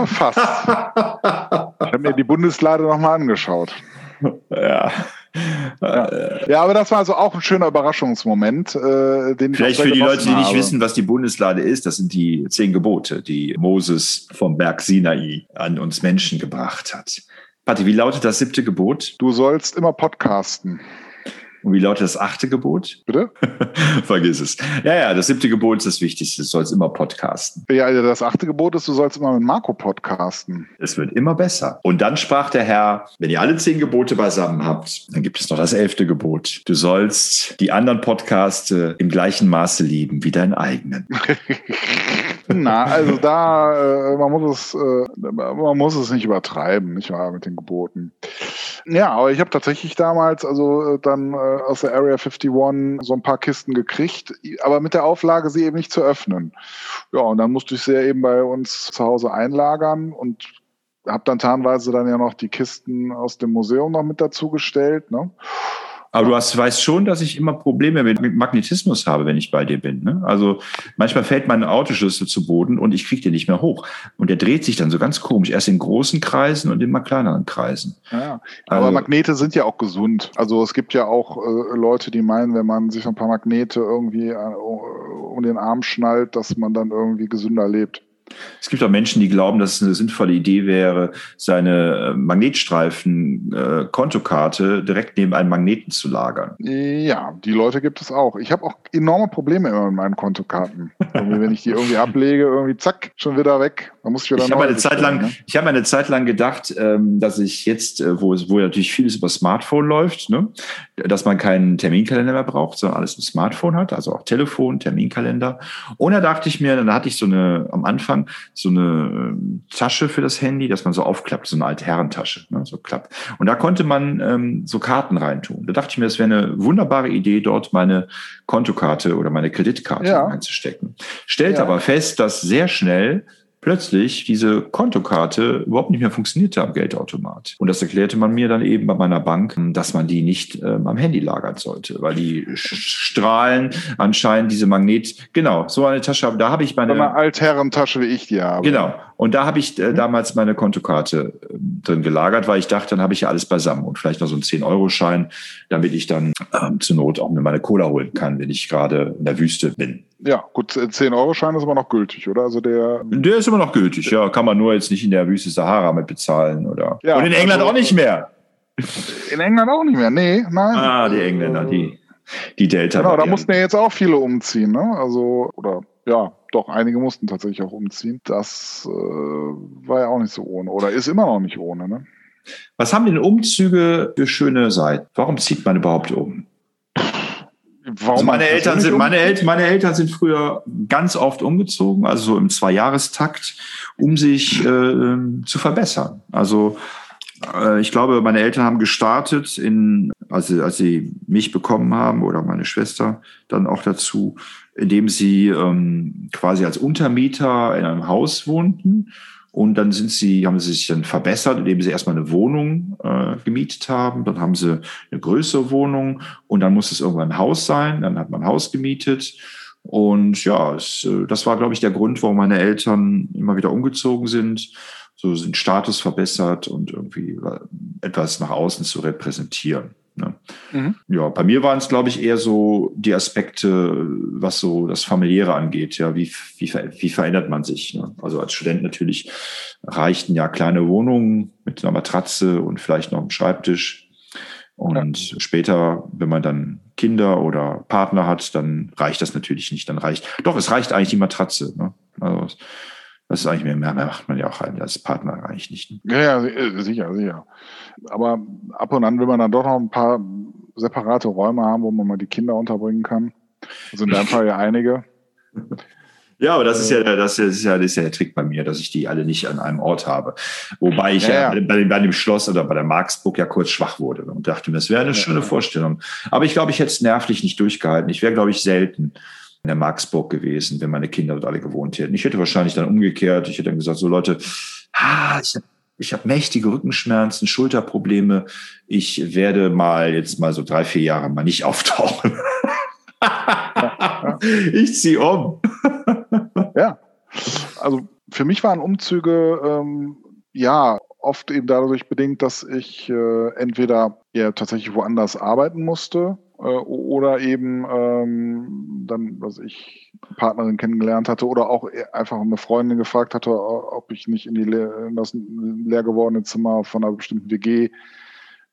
fast. Ich habe mir die Bundeslade nochmal angeschaut. (laughs) Ja. Ja. ja, aber das war also auch ein schöner Überraschungsmoment, äh, den Vielleicht für die Leute, die nicht wissen, was die Bundeslade ist, das sind die zehn Gebote, die Moses vom Berg Sinai an uns Menschen gebracht hat. Patti, wie lautet das siebte Gebot? Du sollst immer podcasten. Und wie lautet das achte Gebot? Bitte? (laughs) Vergiss es. Ja, ja, das siebte Gebot ist das Wichtigste. Du sollst immer podcasten. Ja, also das achte Gebot ist, du sollst immer mit Marco podcasten. Es wird immer besser. Und dann sprach der Herr, wenn ihr alle zehn Gebote beisammen habt, dann gibt es noch das elfte Gebot. Du sollst die anderen Podcaste im gleichen Maße lieben wie deinen eigenen. (laughs) Na, also da, äh, man muss es, äh, man muss es nicht übertreiben, nicht wahr, mit den Geboten. Ja, aber ich habe tatsächlich damals, also äh, dann äh, aus der Area 51 so ein paar Kisten gekriegt, aber mit der Auflage, sie eben nicht zu öffnen. Ja, und dann musste ich sie ja eben bei uns zu Hause einlagern und habe dann tarnweise dann ja noch die Kisten aus dem Museum noch mit dazu gestellt. Ne? Aber du hast, weißt schon, dass ich immer Probleme mit, Magnetismus habe, wenn ich bei dir bin. Ne? Also manchmal fällt mein Autoschlüssel zu Boden und ich kriege den nicht mehr hoch. Und der dreht sich dann so ganz komisch. Erst in großen Kreisen und immer kleineren Kreisen. Ja, aber also, Magnete sind ja auch gesund. Also es gibt ja auch äh, Leute, die meinen, wenn man sich ein paar Magnete irgendwie äh, um den Arm schnallt, dass man dann irgendwie gesünder lebt. Es gibt auch Menschen, die glauben, dass es eine sinnvolle Idee wäre, seine äh, Magnetstreifen-Kontokarte äh, direkt neben einem Magneten zu lagern. Ja, die Leute gibt es auch. Ich habe auch enorme Probleme immer mit meinen Kontokarten. wenn ich die irgendwie ablege, irgendwie zack, schon wieder weg. Man muss wieder ich habe eine Zeit lang, ne? ich habe eine Zeit lang gedacht, ähm, dass ich jetzt, äh, wo es, wo natürlich vieles über Smartphone läuft, ne, dass man keinen Terminkalender mehr braucht, sondern alles im Smartphone hat, also auch Telefon, Terminkalender. Und da dachte ich mir, dann hatte ich so eine am Anfang so eine ähm, Tasche für das Handy, dass man so aufklappt, so eine alte Herrentasche, ne, so klappt. Und da konnte man ähm, so Karten reintun. Da dachte ich mir, das wäre eine wunderbare Idee, dort meine Kontokarte oder meine Kreditkarte ja. einzustecken. Stellte ja. aber fest, dass sehr schnell plötzlich diese Kontokarte überhaupt nicht mehr funktionierte am Geldautomat. Und das erklärte man mir dann eben bei meiner Bank, dass man die nicht ähm, am Handy lagern sollte, weil die Strahlen anscheinend diese Magnet, genau, so eine Tasche, da habe ich meine... Eine Altherrentasche, wie ich die habe. Genau. Und da habe ich äh, mhm. damals meine Kontokarte äh, drin gelagert, weil ich dachte, dann habe ich ja alles beisammen und vielleicht noch so einen 10-Euro-Schein, damit ich dann ähm, zur Not auch mir meine Cola holen kann, wenn ich gerade in der Wüste bin. Ja, gut, 10-Euro-Schein ist immer noch gültig, oder? Also der. Der ist immer noch gültig, ja. Kann man nur jetzt nicht in der Wüste Sahara mit bezahlen, oder? Ja, Und in England also, auch nicht mehr. In England auch nicht mehr, nee, nein. Ah, die Engländer, die, die Delta. Genau, da mussten ja jetzt auch viele umziehen, ne? Also, oder ja, doch, einige mussten tatsächlich auch umziehen. Das äh, war ja auch nicht so ohne, oder ist immer noch nicht ohne, ne? Was haben denn Umzüge für schöne Seiten? Warum zieht man überhaupt um? Warum also meine Eltern sind, meine, El meine Eltern sind früher ganz oft umgezogen, also so im Zweijahrestakt, um sich äh, zu verbessern. Also äh, ich glaube, meine Eltern haben gestartet, in, als, sie, als sie mich bekommen haben oder meine Schwester dann auch dazu, indem sie ähm, quasi als Untermieter in einem Haus wohnten und dann sind sie, haben sie sich dann verbessert, indem sie erstmal eine Wohnung äh, gemietet haben. Dann haben sie eine größere Wohnung und dann muss es irgendwann ein Haus sein. Dann hat man ein Haus gemietet. Und ja, es, äh, das war, glaube ich, der Grund, warum meine Eltern immer wieder umgezogen sind. So sind Status verbessert und irgendwie etwas nach außen zu repräsentieren. Ne? Mhm. Ja, bei mir waren es, glaube ich, eher so die Aspekte, was so das Familiäre angeht. Ja, wie, wie, wie verändert man sich? Ne? Also als Student natürlich reichten ja kleine Wohnungen mit einer Matratze und vielleicht noch einem Schreibtisch. Und ja. später, wenn man dann Kinder oder Partner hat, dann reicht das natürlich nicht. Dann reicht, doch, es reicht eigentlich die Matratze. Ne? Also, das ist eigentlich mehr, mehr macht man ja auch als Partner eigentlich nicht. Ja, ja, äh, sicher, sicher. Aber ab und an will man dann doch noch ein paar separate Räume haben, wo man mal die Kinder unterbringen kann. Also in deinem Fall ja einige. (laughs) Ja, aber das ist ja, das ist ja, das ist ja der Trick bei mir, dass ich die alle nicht an einem Ort habe. Wobei ich ja, ja, Bei, dem, bei, dem, Schloss oder bei der Marksburg ja kurz schwach wurde und dachte mir, das wäre eine ja, schöne Vorstellung. Aber ich glaube, ich hätte es nervlich nicht durchgehalten. Ich wäre, glaube ich, selten in der Marksburg gewesen, wenn meine Kinder dort alle gewohnt hätten. Ich hätte wahrscheinlich dann umgekehrt. Ich hätte dann gesagt, so Leute, ah, ich habe ich habe mächtige Rückenschmerzen, Schulterprobleme. Ich werde mal jetzt mal so drei, vier Jahre mal nicht (laughs) auftauchen. ich ziehe um. (laughs) ja, also für mich waren Umzüge ähm, ja oft eben dadurch bedingt, dass ich äh, entweder ja tatsächlich woanders arbeiten musste oder eben ähm, dann, was ich Partnerin kennengelernt hatte oder auch e, einfach eine Freundin gefragt hatte, ob ich nicht in, die leer, in das leer gewordene Zimmer von einer bestimmten WG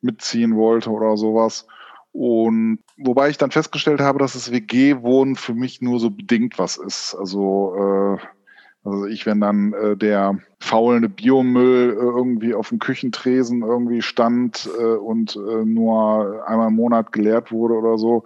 mitziehen wollte oder sowas. Und wobei ich dann festgestellt habe, dass das WG-Wohnen für mich nur so bedingt was ist. Also äh, also ich, wenn dann äh, der faulende Biomüll äh, irgendwie auf dem Küchentresen irgendwie stand äh, und äh, nur einmal im Monat geleert wurde oder so,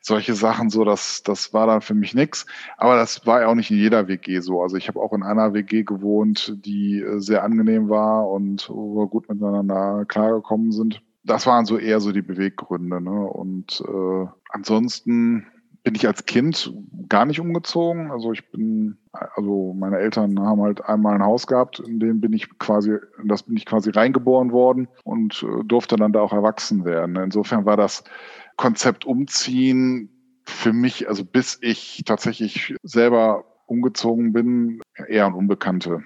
solche Sachen so, das, das war dann für mich nix. Aber das war ja auch nicht in jeder WG so. Also ich habe auch in einer WG gewohnt, die äh, sehr angenehm war und wo wir gut miteinander klargekommen sind. Das waren so eher so die Beweggründe. Ne? Und äh, ansonsten bin ich als Kind gar nicht umgezogen. Also ich bin, also meine Eltern haben halt einmal ein Haus gehabt, in dem bin ich quasi, das bin ich quasi reingeboren worden und äh, durfte dann da auch erwachsen werden. Insofern war das Konzept umziehen für mich, also bis ich tatsächlich selber umgezogen bin, eher ein Unbekannte.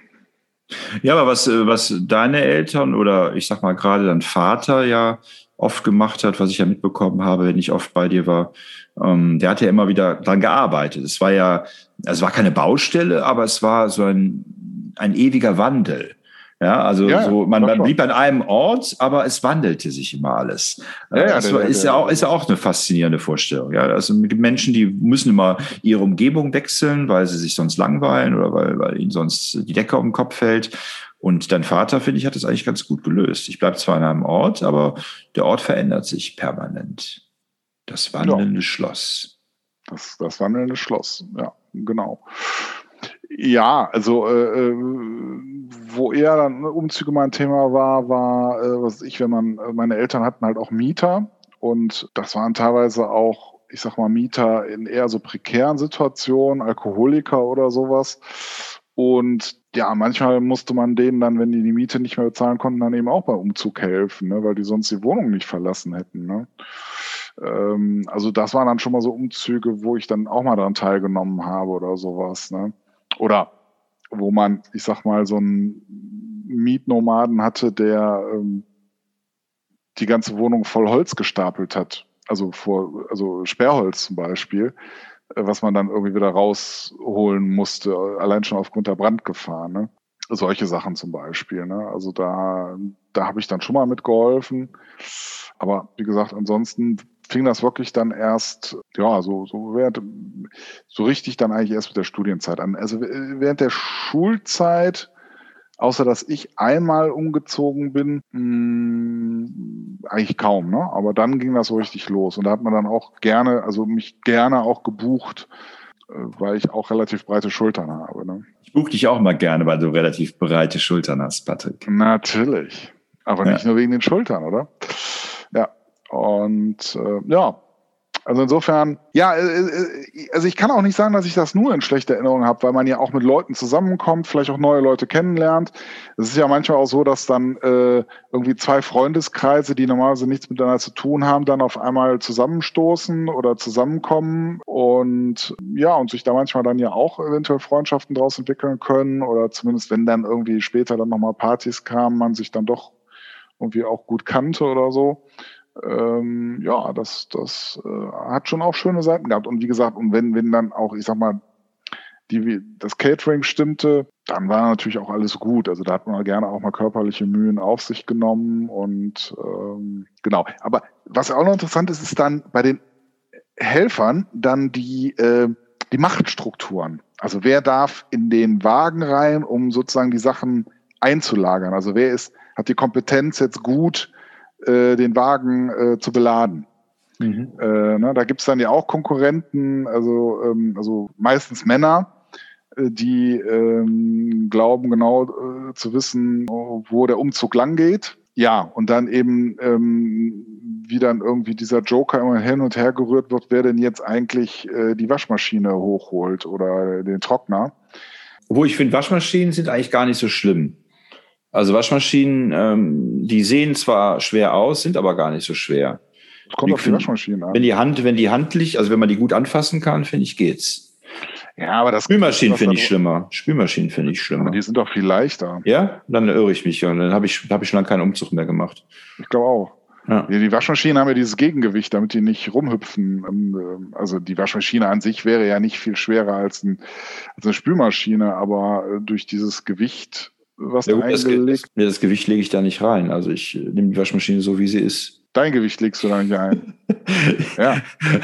Ja, aber was, äh, was deine Eltern oder ich sag mal gerade dein Vater ja oft gemacht hat, was ich ja mitbekommen habe, wenn ich oft bei dir war, ähm, der hat ja immer wieder dran gearbeitet. Es war ja, es war keine Baustelle, aber es war so ein, ein ewiger Wandel. Ja, also ja, so, man, man blieb an einem Ort, aber es wandelte sich immer alles. Ja, ja, das der, ist, ja auch, ist ja auch eine faszinierende Vorstellung. Ja, also Menschen, die müssen immer ihre Umgebung wechseln, weil sie sich sonst langweilen oder weil, weil ihnen sonst die Decke auf den Kopf fällt. Und dein Vater, finde ich, hat das eigentlich ganz gut gelöst. Ich bleibe zwar an einem Ort, aber der Ort verändert sich permanent. Das wandelnde Schloss. Das, das wandelnde Schloss, ja, genau. Ja, also äh, äh, wo eher dann Umzüge mein Thema war, war, äh, was ich, wenn man, meine Eltern hatten halt auch Mieter und das waren teilweise auch, ich sag mal, Mieter in eher so prekären Situationen, Alkoholiker oder sowas. Und ja, manchmal musste man denen dann, wenn die die Miete nicht mehr bezahlen konnten, dann eben auch beim Umzug helfen, ne, weil die sonst die Wohnung nicht verlassen hätten. Ne. Ähm, also das waren dann schon mal so Umzüge, wo ich dann auch mal daran teilgenommen habe oder sowas. Ne. Oder wo man, ich sag mal, so einen Mietnomaden hatte, der ähm, die ganze Wohnung voll Holz gestapelt hat. Also vor, also Sperrholz zum Beispiel, was man dann irgendwie wieder rausholen musste, allein schon aufgrund der Brandgefahr. Ne? Solche Sachen zum Beispiel. Ne? Also da, da habe ich dann schon mal mitgeholfen. Aber wie gesagt, ansonsten fing das wirklich dann erst, ja, so, so, während, so richtig dann eigentlich erst mit der Studienzeit an. Also während der Schulzeit, außer dass ich einmal umgezogen bin, mh, hm, eigentlich kaum, ne? Aber dann ging das so richtig los. Und da hat man dann auch gerne, also mich gerne auch gebucht, äh, weil ich auch relativ breite Schultern habe. Ne? Ich buche dich auch mal gerne, weil du relativ breite Schultern hast, Patrick. Natürlich. Aber ja. nicht nur wegen den Schultern, oder? Ja. Und äh, ja, also insofern, ja, äh, äh, also ich kann auch nicht sagen, dass ich das nur in schlechter Erinnerung habe, weil man ja auch mit Leuten zusammenkommt, vielleicht auch neue Leute kennenlernt. Es ist ja manchmal auch so, dass dann äh, irgendwie zwei Freundeskreise, die normalerweise nichts miteinander zu tun haben, dann auf einmal zusammenstoßen oder zusammenkommen und ja, und sich da manchmal dann ja auch eventuell Freundschaften draus entwickeln können oder zumindest wenn dann irgendwie später dann nochmal Partys kamen, man sich dann doch irgendwie auch gut kannte oder so ähm, ja, das, das äh, hat schon auch schöne Seiten gehabt. Und wie gesagt, und wenn, wenn dann auch, ich sag mal, die, das Catering stimmte, dann war natürlich auch alles gut. Also da hat man gerne auch mal körperliche Mühen auf sich genommen und ähm, genau. Aber was auch noch interessant ist, ist dann bei den Helfern dann die, äh, die Machtstrukturen. Also wer darf in den Wagen rein, um sozusagen die Sachen einzulagern? Also wer ist, hat die Kompetenz jetzt gut äh, den Wagen äh, zu beladen. Mhm. Äh, ne, da gibt's dann ja auch Konkurrenten, also, ähm, also meistens Männer, äh, die ähm, glauben genau äh, zu wissen, wo der Umzug lang geht. Ja, und dann eben, ähm, wie dann irgendwie dieser Joker immer hin und her gerührt wird, wer denn jetzt eigentlich äh, die Waschmaschine hochholt oder den Trockner. Wo ich finde, Waschmaschinen sind eigentlich gar nicht so schlimm. Also Waschmaschinen, ähm, die sehen zwar schwer aus, sind aber gar nicht so schwer. Das kommt auf die Waschmaschinen an. Wenn die Hand, wenn die handlich, also wenn man die gut anfassen kann, finde ich geht's. Ja, aber das Spülmaschinen finde ich schlimmer. Spülmaschinen finde ich schlimmer. Aber die sind doch viel leichter. Ja, dann irre ich mich und dann habe ich, hab ich schon lange keinen Umzug mehr gemacht. Ich glaube auch. Ja. Die Waschmaschinen haben ja dieses Gegengewicht, damit die nicht rumhüpfen. Ähm, also die Waschmaschine an sich wäre ja nicht viel schwerer als, ein, als eine Spülmaschine, aber äh, durch dieses Gewicht was ja, gut, eingelegt. Das, das, Gewicht lege ich da nicht rein. Also ich nehme die Waschmaschine so, wie sie ist. Dein Gewicht legst du da nicht ein. (laughs) ja.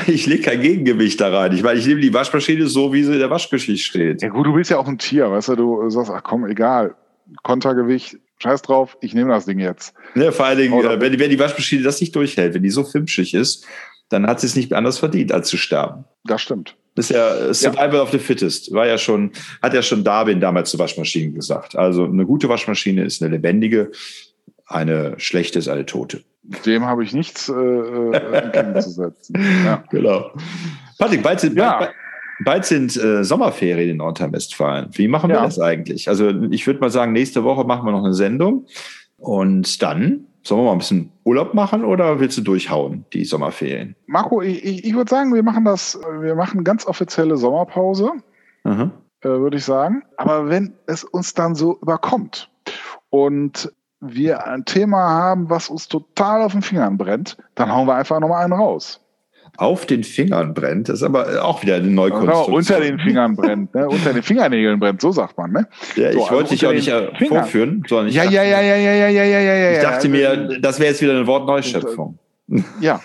Ich lege kein Gegengewicht da rein. Ich meine, ich nehme die Waschmaschine so, wie sie in der Waschgeschichte steht. Ja gut, du bist ja auch ein Tier, weißt du, du sagst, ach komm, egal. Kontergewicht, scheiß drauf, ich nehme das Ding jetzt. Ja, vor allen Dingen, Oder, wenn, wenn die Waschmaschine das nicht durchhält, wenn die so filmschig ist, dann hat sie es nicht anders verdient, als zu sterben. Das stimmt. Das ist ja Survival ja. of the Fittest. War ja schon, hat ja schon Darwin damals zu Waschmaschinen gesagt. Also eine gute Waschmaschine ist eine lebendige, eine schlechte ist eine tote. Dem habe ich nichts äh, äh entgegenzusetzen. (laughs) ja. Genau. Patrick, bald sind, ja. bald, bald sind äh, Sommerferien in Nordrhein-Westfalen. Wie machen wir ja. das eigentlich? Also ich würde mal sagen, nächste Woche machen wir noch eine Sendung und dann Sollen wir mal ein bisschen Urlaub machen oder willst du durchhauen, die Sommerferien? Marco, ich, ich würde sagen, wir machen das, wir machen ganz offizielle Sommerpause, äh, würde ich sagen. Aber wenn es uns dann so überkommt und wir ein Thema haben, was uns total auf den Fingern brennt, dann hauen wir einfach nochmal einen raus auf den Fingern brennt. Das ist aber auch wieder eine Neukonstruktion. unter den Fingern brennt, ne? unter den Fingernägeln brennt, so sagt man. Ne? Ja, ich so, wollte also dich auch nicht äh, vorführen, sondern ich ja, dachte, ja, ja, ja, ja, ja, ja, ja, ja, Ich dachte mir, das wäre jetzt wieder eine Wortneuschöpfung. (laughs) Ja.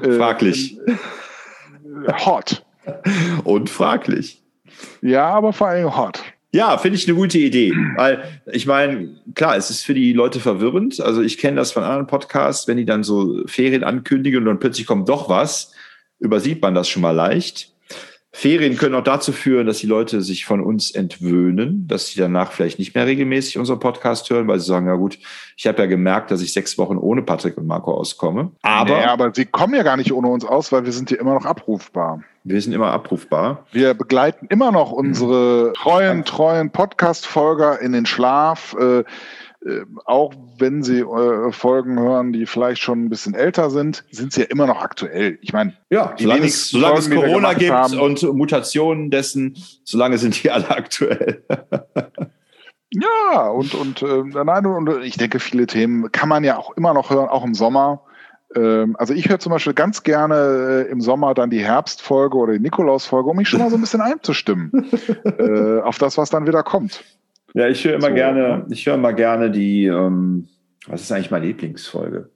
fraglich. Äh, hot. Und fraglich. Ja, aber vor allem hot. Ja, finde ich eine gute Idee. Weil ich meine, klar, es ist für die Leute verwirrend. Also ich kenne das von anderen Podcasts, wenn die dann so Ferien ankündigen und dann plötzlich kommt doch was, übersieht man das schon mal leicht. Ferien können auch dazu führen, dass die Leute sich von uns entwöhnen, dass sie danach vielleicht nicht mehr regelmäßig unseren Podcast hören, weil sie sagen, ja gut, ich habe ja gemerkt, dass ich sechs Wochen ohne Patrick und Marco auskomme. Aber, nee, aber sie kommen ja gar nicht ohne uns aus, weil wir sind ja immer noch abrufbar. Wir sind immer abrufbar. Wir begleiten immer noch unsere treuen, treuen Podcast-Folger in den Schlaf. Äh, äh, auch wenn sie äh, Folgen hören, die vielleicht schon ein bisschen älter sind, sind sie ja immer noch aktuell. Ich meine, ja, solange es, solange es Corona gibt haben, und Mutationen dessen, solange sind die alle aktuell. (laughs) ja, und, und, äh, nein, und ich denke, viele Themen kann man ja auch immer noch hören, auch im Sommer. Ähm, also ich höre zum Beispiel ganz gerne äh, im Sommer dann die Herbstfolge oder die Nikolausfolge, um mich schon mal so ein bisschen (laughs) einzustimmen äh, auf das, was dann wieder kommt. Ja, ich höre immer so, gerne, ich höre immer gerne die, ähm, was ist eigentlich meine Lieblingsfolge?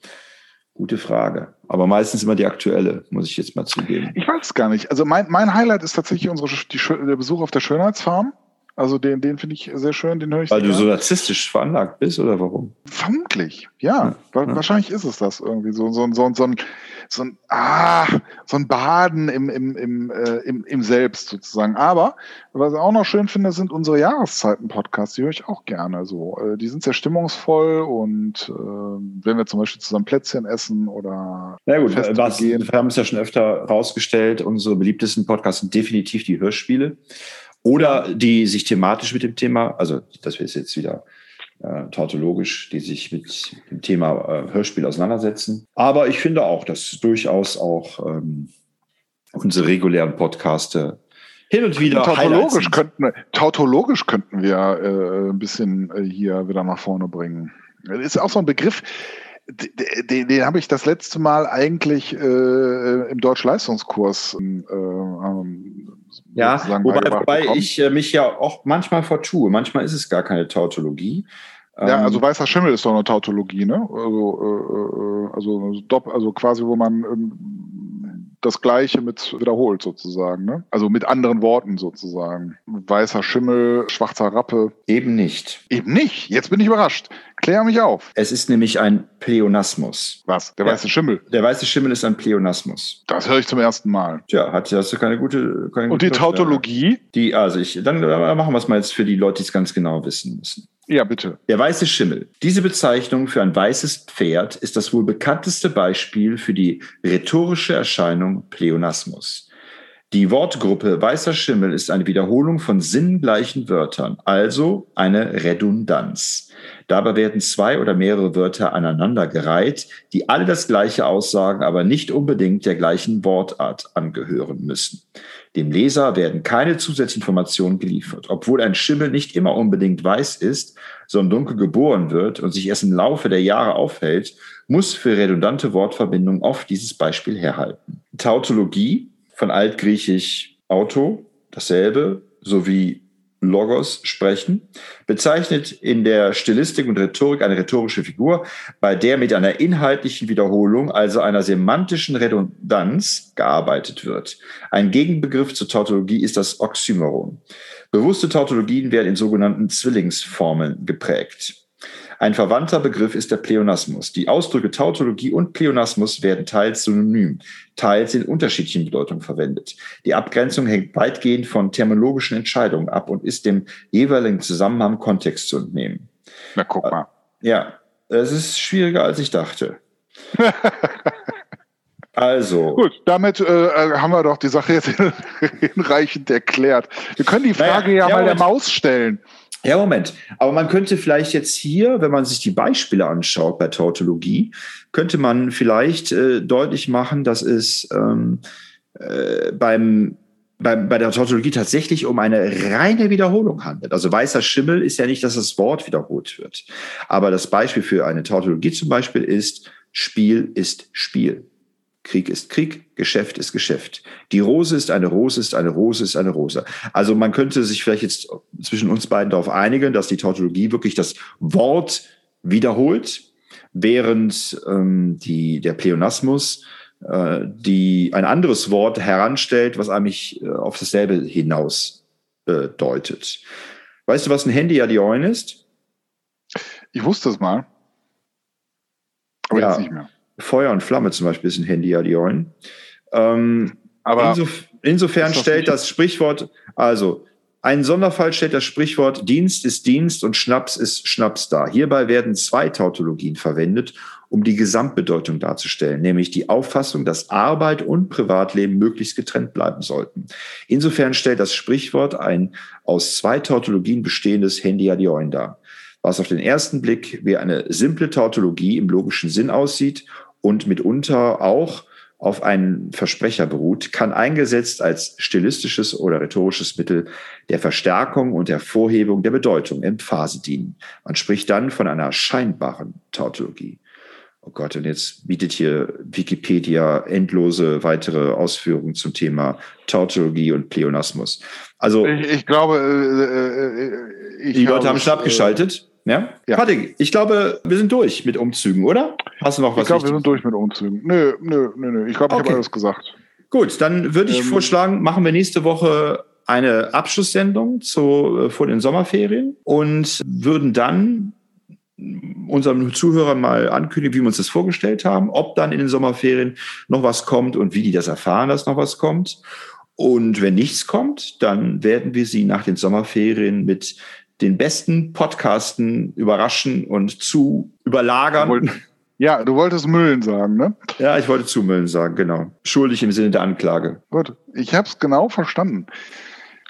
Gute Frage. Aber meistens immer die aktuelle, muss ich jetzt mal zugeben. Ich weiß es gar nicht. Also mein, mein Highlight ist tatsächlich unsere, die, der Besuch auf der Schönheitsfarm. Also den, den finde ich sehr schön, den höre ich. Weil du so narzisstisch veranlagt bist oder warum? Vermutlich, ja. ja. Wahrscheinlich ist es das irgendwie. So, so, so, so, ein, so ein, ah, so ein Baden im, im, im, äh, im, im Selbst sozusagen. Aber was ich auch noch schön finde, sind unsere Jahreszeiten-Podcasts. Die höre ich auch gerne. So, äh, die sind sehr stimmungsvoll und äh, wenn wir zum Beispiel zusammen Plätzchen essen oder. Na gut, was, wir haben es ja schon öfter rausgestellt, unsere beliebtesten Podcasts sind definitiv die Hörspiele. Oder die sich thematisch mit dem Thema, also das wäre jetzt wieder äh, tautologisch, die sich mit dem Thema äh, Hörspiel auseinandersetzen. Aber ich finde auch, dass durchaus auch ähm, unsere regulären Podcaste hin und wieder. Tautologisch könnten, tautologisch könnten wir äh, ein bisschen äh, hier wieder nach vorne bringen. Das ist auch so ein Begriff, den, den habe ich das letzte Mal eigentlich äh, im Deutschleistungskurs äh, ähm, ja, wobei, wobei ich äh, mich ja auch manchmal vertue. Manchmal ist es gar keine Tautologie. Ja, also ähm, weißer Schimmel ist doch eine Tautologie, ne? Also, äh, äh also, also quasi, wo man ähm, das Gleiche mit wiederholt sozusagen, ne? Also mit anderen Worten sozusagen. Weißer Schimmel, schwarzer Rappe. Eben nicht. Eben nicht. Jetzt bin ich überrascht. Klär mich auf. Es ist nämlich ein Pleonasmus. Was? Der weiße Schimmel? Der weiße Schimmel ist ein Pleonasmus. Das höre ich zum ersten Mal. Tja, hat, hast du keine gute. Keine Und die Tautologie? Die, also ich, dann machen wir es mal jetzt für die Leute, die es ganz genau wissen müssen. Ja, bitte. Der weiße Schimmel. Diese Bezeichnung für ein weißes Pferd ist das wohl bekannteste Beispiel für die rhetorische Erscheinung Pleonasmus. Die Wortgruppe weißer Schimmel ist eine Wiederholung von sinngleichen Wörtern, also eine Redundanz. Dabei werden zwei oder mehrere Wörter aneinandergereiht, die alle das gleiche aussagen, aber nicht unbedingt der gleichen Wortart angehören müssen. Dem Leser werden keine Zusatzinformationen geliefert. Obwohl ein Schimmel nicht immer unbedingt weiß ist, sondern dunkel geboren wird und sich erst im Laufe der Jahre aufhält, muss für redundante Wortverbindungen oft dieses Beispiel herhalten. Tautologie von altgriechisch Auto, dasselbe, sowie Logos sprechen, bezeichnet in der Stilistik und Rhetorik eine rhetorische Figur, bei der mit einer inhaltlichen Wiederholung, also einer semantischen Redundanz, gearbeitet wird. Ein Gegenbegriff zur Tautologie ist das Oxymoron. Bewusste Tautologien werden in sogenannten Zwillingsformeln geprägt. Ein verwandter Begriff ist der Pleonasmus. Die Ausdrücke Tautologie und Pleonasmus werden teils synonym, teils in unterschiedlichen Bedeutungen verwendet. Die Abgrenzung hängt weitgehend von terminologischen Entscheidungen ab und ist dem jeweiligen Zusammenhang Kontext zu entnehmen. Na, guck mal. Ja, es ist schwieriger, als ich dachte. (laughs) Also. Gut, damit äh, haben wir doch die Sache jetzt (laughs) hinreichend erklärt. Wir können die Frage naja, ja, ja, mal der Maus stellen. Ja, Moment. Aber man könnte vielleicht jetzt hier, wenn man sich die Beispiele anschaut bei Tautologie, könnte man vielleicht äh, deutlich machen, dass es ähm, äh, beim bei, bei der Tautologie tatsächlich um eine reine Wiederholung handelt. Also weißer Schimmel ist ja nicht, dass das Wort wiederholt wird. Aber das Beispiel für eine Tautologie zum Beispiel ist, Spiel ist Spiel. Krieg ist Krieg, Geschäft ist Geschäft. Die Rose ist eine Rose, ist eine Rose, ist eine Rose. Also man könnte sich vielleicht jetzt zwischen uns beiden darauf einigen, dass die Tautologie wirklich das Wort wiederholt, während ähm, die, der Pleonasmus äh, die ein anderes Wort heranstellt, was eigentlich äh, auf dasselbe hinaus äh, deutet. Weißt du, was ein Handy-Adioin ist? Ich wusste es mal. Aber ja. jetzt nicht mehr. Feuer und Flamme zum Beispiel ist ein Handy-Adioin. Ähm, Aber insof insofern stellt das Sprichwort, also ein Sonderfall stellt das Sprichwort Dienst ist Dienst und Schnaps ist Schnaps dar. Hierbei werden zwei Tautologien verwendet, um die Gesamtbedeutung darzustellen, nämlich die Auffassung, dass Arbeit und Privatleben möglichst getrennt bleiben sollten. Insofern stellt das Sprichwort ein aus zwei Tautologien bestehendes Handy-Adioin dar was auf den ersten Blick wie eine simple Tautologie im logischen Sinn aussieht und mitunter auch auf einen Versprecher beruht, kann eingesetzt als stilistisches oder rhetorisches Mittel der Verstärkung und Hervorhebung der Bedeutung im Phase dienen. Man spricht dann von einer scheinbaren Tautologie. Oh Gott, und jetzt bietet hier Wikipedia endlose weitere Ausführungen zum Thema Tautologie und Pleonasmus. Also ich, ich glaube, äh, äh, ich die Leute haben schon abgeschaltet. Ja? ja. Patrick, ich glaube, wir sind durch mit Umzügen, oder? Hast du noch was? Ich glaube, wir sind durch mit Umzügen. Nö, nö, nö, nö. Ich glaube, ich okay. habe alles gesagt. Gut, dann würde ich ähm, vorschlagen, machen wir nächste Woche eine Abschlusssendung zu, äh, vor den Sommerferien und würden dann unseren Zuhörern mal ankündigen, wie wir uns das vorgestellt haben, ob dann in den Sommerferien noch was kommt und wie die das erfahren, dass noch was kommt. Und wenn nichts kommt, dann werden wir sie nach den Sommerferien mit den besten Podcasten überraschen und zu überlagern. Ja, du wolltest Müllen sagen, ne? Ja, ich wollte zu Müllen sagen, genau. Schuldig im Sinne der Anklage. Gut, ich habe es genau verstanden.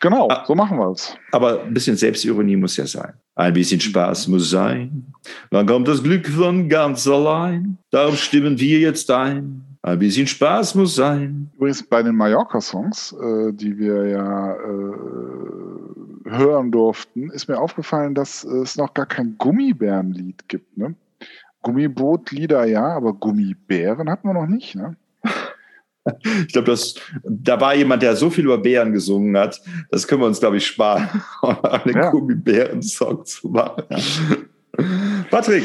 Genau, ah, so machen wir es. Aber ein bisschen Selbstironie muss ja sein. Ein bisschen Spaß muss sein. Dann kommt das Glück von ganz allein. Darum stimmen wir jetzt ein. Ein bisschen Spaß muss sein. Übrigens bei den Mallorca-Songs, äh, die wir ja äh, hören durften, ist mir aufgefallen, dass es noch gar kein Gummibärenlied gibt. Ne? Gummibootlieder ja, aber Gummibären hatten wir noch nicht. Ne? (laughs) Ich glaube, da war jemand, der so viel über Bären gesungen hat. Das können wir uns, glaube ich, sparen, (laughs) einen ja. Gummibären-Song zu machen. Patrick,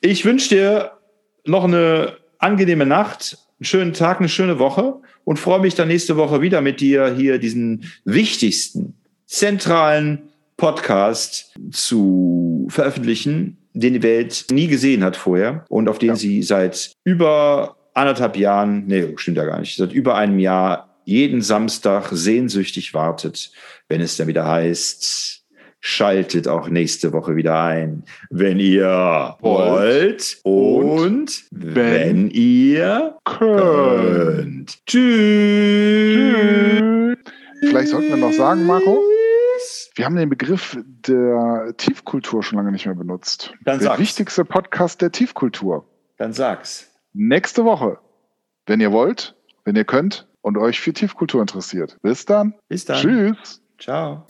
ich wünsche dir noch eine angenehme Nacht, einen schönen Tag, eine schöne Woche und freue mich dann nächste Woche wieder mit dir hier diesen wichtigsten, zentralen Podcast zu veröffentlichen, den die Welt nie gesehen hat vorher und auf den ja. sie seit über anderthalb Jahren, nee, stimmt ja gar nicht, seit über einem Jahr jeden Samstag sehnsüchtig wartet, wenn es dann wieder heißt, Schaltet auch nächste Woche wieder ein, wenn ihr wollt, und, wenn, wenn ihr könnt. Tschüss. Vielleicht sollten wir noch sagen, Marco, wir haben den Begriff der Tiefkultur schon lange nicht mehr benutzt. Dann der sag's. wichtigste Podcast der Tiefkultur. Dann sag's. Nächste Woche, wenn ihr wollt, wenn ihr könnt und euch für Tiefkultur interessiert. Bis dann. Bis dann. Tschüss. Ciao.